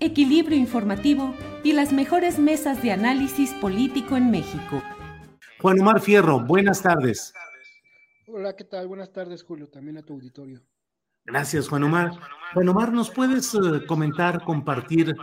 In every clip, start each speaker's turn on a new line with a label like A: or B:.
A: equilibrio informativo y las mejores mesas de análisis político en México.
B: Juan Omar Fierro, buenas tardes.
C: Hola, ¿qué tal? Buenas tardes, Julio, también a tu auditorio.
B: Gracias, Juan Omar. Juan Omar, ¿nos puedes eh, comentar, compartir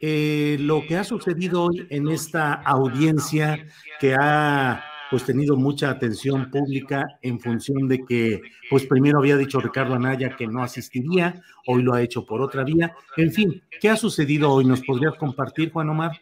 B: eh, lo que ha sucedido hoy en esta audiencia que ha pues tenido mucha atención pública en función de que, pues primero había dicho Ricardo Anaya que no asistiría, hoy lo ha hecho por otra vía. En fin, ¿qué ha sucedido hoy? ¿Nos podrías compartir, Juan Omar?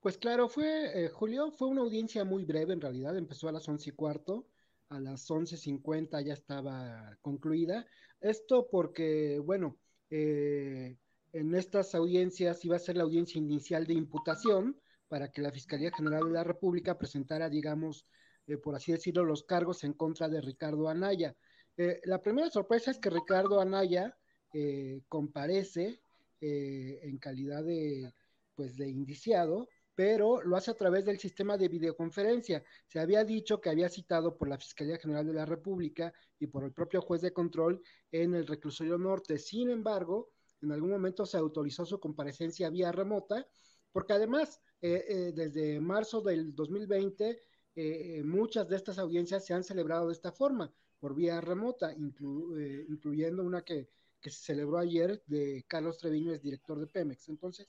C: Pues claro, fue, eh, Julio, fue una audiencia muy breve en realidad, empezó a las once y cuarto, a las once cincuenta ya estaba concluida. Esto porque, bueno, eh, en estas audiencias iba a ser la audiencia inicial de imputación, para que la Fiscalía General de la República presentara, digamos, eh, por así decirlo, los cargos en contra de Ricardo Anaya. Eh, la primera sorpresa es que Ricardo Anaya eh, comparece en calidad de, pues, de indiciado, pero lo hace a través del sistema de videoconferencia. Se había dicho que había citado por la Fiscalía General de la República y por el propio juez de control en el reclusorio norte. Sin embargo, en algún momento se autorizó su comparecencia vía remota, porque además eh, eh, desde marzo del 2020, eh, muchas de estas audiencias se han celebrado de esta forma, por vía remota, incluyendo una que, se celebró ayer de Carlos Treviño, es director de Pemex. Entonces,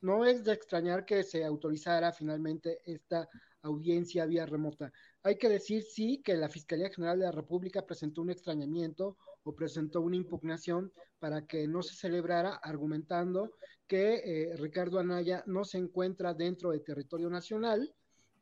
C: no es de extrañar que se autorizara finalmente esta audiencia vía remota. Hay que decir, sí, que la Fiscalía General de la República presentó un extrañamiento o presentó una impugnación para que no se celebrara, argumentando que eh, Ricardo Anaya no se encuentra dentro de territorio nacional.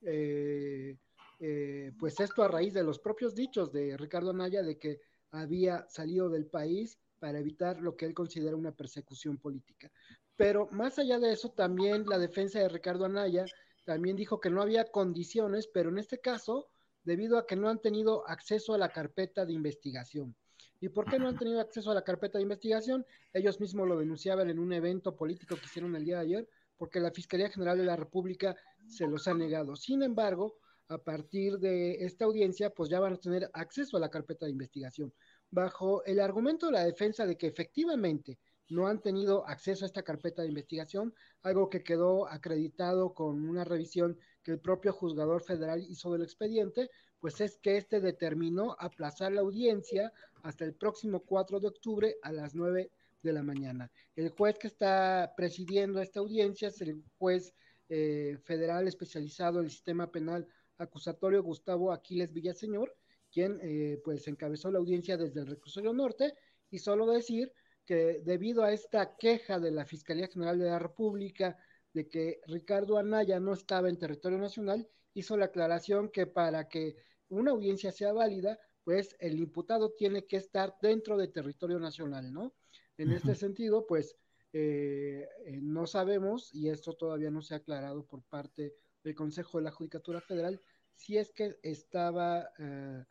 C: Eh, eh, pues esto a raíz de los propios dichos de Ricardo Anaya de que había salido del país para evitar lo que él considera una persecución política. Pero más allá de eso, también la defensa de Ricardo Anaya también dijo que no había condiciones, pero en este caso, debido a que no han tenido acceso a la carpeta de investigación. ¿Y por qué no han tenido acceso a la carpeta de investigación? Ellos mismos lo denunciaban en un evento político que hicieron el día de ayer, porque la Fiscalía General de la República se los ha negado. Sin embargo, a partir de esta audiencia, pues ya van a tener acceso a la carpeta de investigación, bajo el argumento de la defensa de que efectivamente no han tenido acceso a esta carpeta de investigación, algo que quedó acreditado con una revisión que el propio juzgador federal hizo del expediente, pues es que este determinó aplazar la audiencia hasta el próximo 4 de octubre a las 9 de la mañana. El juez que está presidiendo esta audiencia es el juez eh, federal especializado en el sistema penal acusatorio Gustavo Aquiles Villaseñor, quien eh, pues encabezó la audiencia desde el reclusorio norte y solo decir que debido a esta queja de la Fiscalía General de la República de que Ricardo Anaya no estaba en territorio nacional, hizo la aclaración que para que una audiencia sea válida, pues el imputado tiene que estar dentro de territorio nacional, ¿no? En este sentido, pues eh, eh, no sabemos, y esto todavía no se ha aclarado por parte del Consejo de la Judicatura Federal, si es que estaba, eh,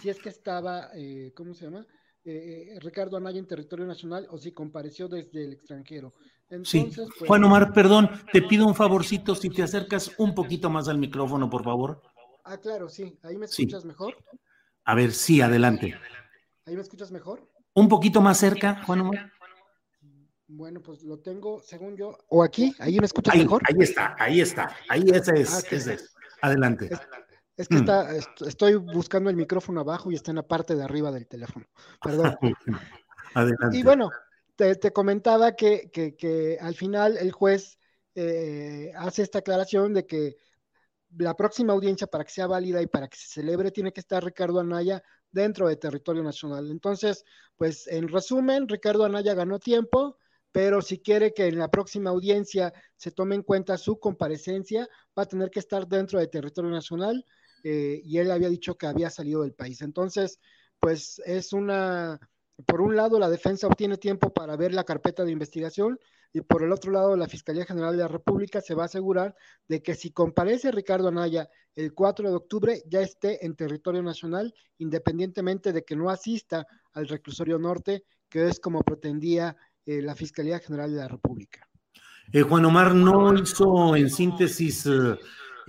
C: si es que estaba, ¿cómo se llama? Ricardo Anaya en territorio nacional o si compareció desde el extranjero
B: sí. Pues, Juan Omar, perdón, te pido un favorcito si te acercas un poquito más al micrófono, por favor.
C: Ah, claro, sí. ¿Ahí me escuchas mejor?
B: A ver, sí, adelante.
C: ¿Ahí me escuchas mejor?
B: Un poquito más cerca, Juan Omar.
C: Bueno, pues lo tengo, según yo, o aquí, ahí me escuchas
B: ahí,
C: mejor.
B: Ahí está, ahí está, ahí ese es, ah, ese es. Adelante.
C: Es, que mm. está, estoy buscando el micrófono abajo y está en la parte de arriba del teléfono. Perdón. Adelante. Y bueno, te, comentaba que, que, al final el juez eh, hace esta aclaración de que la próxima audiencia para que sea válida y para que se celebre tiene que estar Ricardo Anaya dentro de territorio nacional. Entonces, pues en resumen, Ricardo Anaya ganó tiempo, pero si quiere que en la próxima audiencia se tome en cuenta su comparecencia, va a tener que estar dentro de territorio nacional eh, y él había dicho que había salido del país. Entonces, pues es una, por un lado, la defensa obtiene tiempo para ver la carpeta de investigación y por el otro lado, la Fiscalía General de la República se va a asegurar de que si comparece Ricardo Anaya el 4 de octubre, ya esté en territorio nacional, independientemente de que no asista al reclusorio norte, que es como pretendía eh, la Fiscalía General de la República.
B: Eh, Juan Omar no hizo en síntesis eh,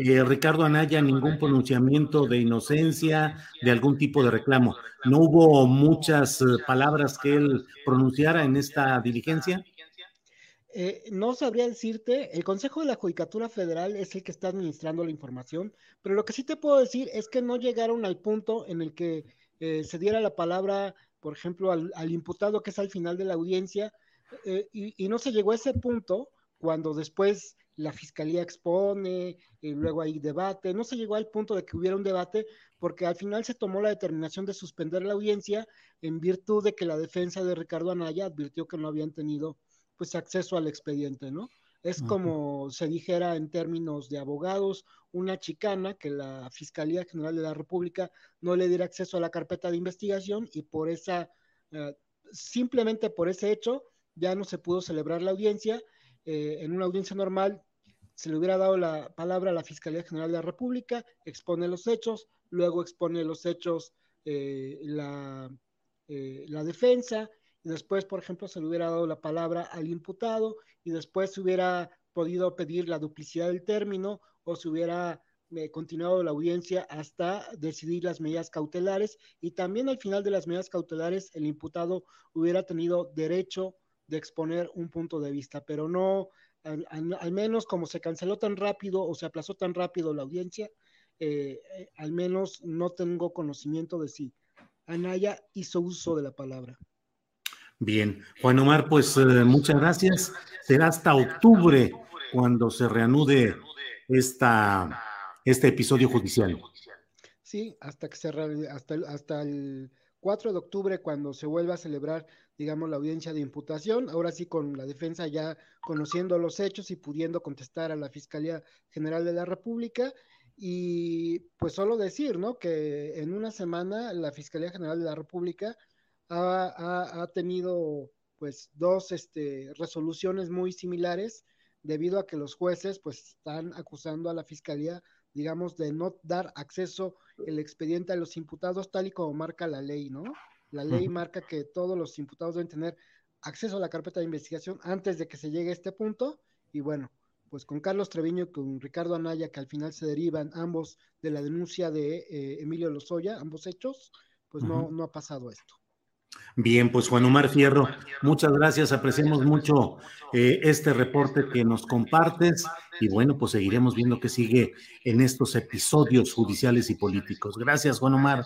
B: Ricardo Anaya ningún pronunciamiento de inocencia, de algún tipo de reclamo. ¿No hubo muchas palabras que él pronunciara en esta diligencia?
C: Eh, no sabría decirte, el Consejo de la Judicatura Federal es el que está administrando la información, pero lo que sí te puedo decir es que no llegaron al punto en el que eh, se diera la palabra, por ejemplo, al, imputado que es al final de la audiencia, eh, y, no se llegó a ese punto cuando después la fiscalía expone, y luego hay debate, no se llegó al punto de que hubiera un debate, porque al final se tomó la determinación de suspender la audiencia en virtud de que la defensa de Ricardo Anaya advirtió que no habían tenido pues acceso al expediente, ¿no? Es como se dijera en términos de abogados, una chicana que la Fiscalía General de la República no le diera acceso a la carpeta de investigación y por esa, eh, simplemente por ese hecho, ya no se pudo celebrar la audiencia. Eh, en una audiencia normal se le hubiera dado la palabra a la Fiscalía General de la República, expone los hechos, luego expone los hechos eh, la, la defensa, y después, por ejemplo, se le hubiera dado la palabra al imputado y después se hubiera podido pedir la duplicidad del término o se hubiera eh, continuado la audiencia hasta decidir las medidas cautelares y también al final de las medidas cautelares el imputado hubiera tenido derecho de exponer un punto de vista, pero no, al, menos como se canceló tan rápido o se aplazó tan rápido la audiencia, eh, eh, al menos no tengo conocimiento de si Anaya hizo uso de la palabra.
B: Bien, Juan Omar, pues eh, muchas gracias. Será hasta octubre cuando se reanude esta, este episodio judicial.
C: Sí, hasta que se hasta, hasta el 4 de octubre cuando se vuelva a celebrar, digamos, la audiencia de imputación, ahora sí con la defensa ya conociendo los hechos y pudiendo contestar a la Fiscalía General de la República. Y pues solo decir, ¿no? Que en una semana la Fiscalía General de la República ha, tenido pues dos este, resoluciones muy similares debido a que los jueces pues están acusando a la fiscalía digamos de no dar acceso el expediente a los imputados tal y como marca la ley, ¿no? La ley marca que todos los imputados deben tener acceso a la carpeta de investigación antes de que se llegue a este punto y bueno, pues con Carlos Treviño y con Ricardo Anaya que al final se derivan ambos de la denuncia de eh, Emilio Lozoya, ambos hechos, pues no, no ha pasado esto.
B: Bien, pues Juan Omar Fierro, muchas gracias, apreciamos mucho eh, este reporte que nos compartes y bueno, pues seguiremos viendo qué sigue en estos episodios judiciales y políticos. Gracias, Juan Omar.